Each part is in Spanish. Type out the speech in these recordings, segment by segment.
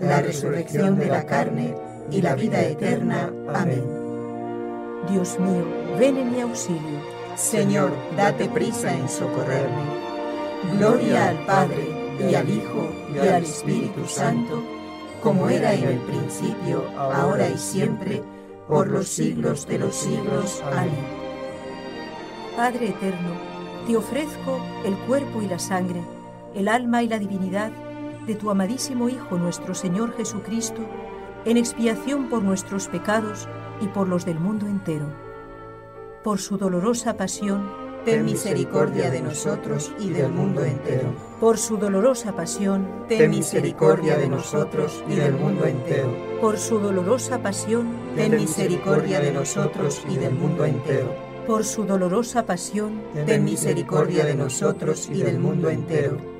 la resurrección de la carne y la vida eterna. Amén. Dios mío, ven en mi auxilio. Señor, date prisa en socorrerme. Gloria al Padre, y al Hijo, y al Espíritu Santo, como era en el principio, ahora y siempre, por los siglos de los siglos. Amén. Padre eterno, te ofrezco el cuerpo y la sangre, el alma y la divinidad de tu amadísimo Hijo nuestro Señor Jesucristo, en expiación por nuestros pecados y por los del mundo entero. Por su dolorosa pasión, ten misericordia de nosotros y del mundo entero. Por su dolorosa pasión, ten misericordia de nosotros y del mundo entero. Por su dolorosa pasión, ten misericordia de nosotros y del mundo entero. Por su dolorosa pasión, ten misericordia de nosotros y del mundo entero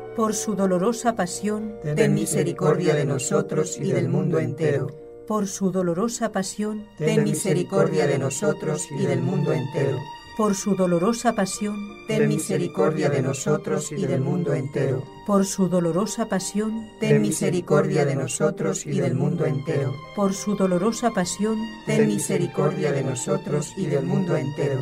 por su dolorosa pasión, ten misericordia de nosotros y del mundo entero. Por su dolorosa pasión, ten misericordia de nosotros y del mundo entero. por su dolorosa pasión, ten misericordia de nosotros y del mundo entero. por su dolorosa pasión, Ten misericordia de nosotros y del mundo entero. por su dolorosa pasión, Ten misericordia de nosotros y del mundo entero.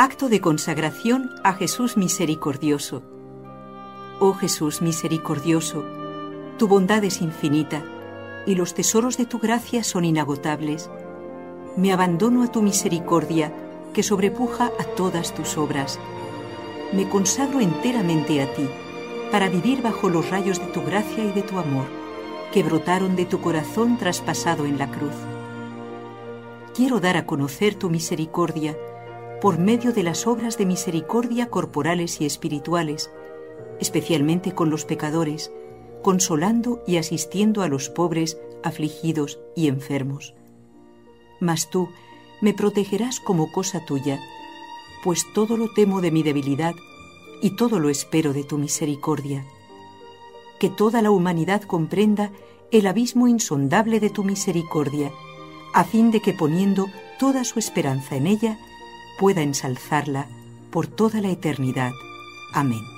Acto de consagración a Jesús misericordioso. Oh Jesús misericordioso, tu bondad es infinita y los tesoros de tu gracia son inagotables. Me abandono a tu misericordia que sobrepuja a todas tus obras. Me consagro enteramente a ti para vivir bajo los rayos de tu gracia y de tu amor que brotaron de tu corazón traspasado en la cruz. Quiero dar a conocer tu misericordia por medio de las obras de misericordia corporales y espirituales, especialmente con los pecadores, consolando y asistiendo a los pobres, afligidos y enfermos. Mas tú me protegerás como cosa tuya, pues todo lo temo de mi debilidad y todo lo espero de tu misericordia. Que toda la humanidad comprenda el abismo insondable de tu misericordia, a fin de que poniendo toda su esperanza en ella, pueda ensalzarla por toda la eternidad. Amén.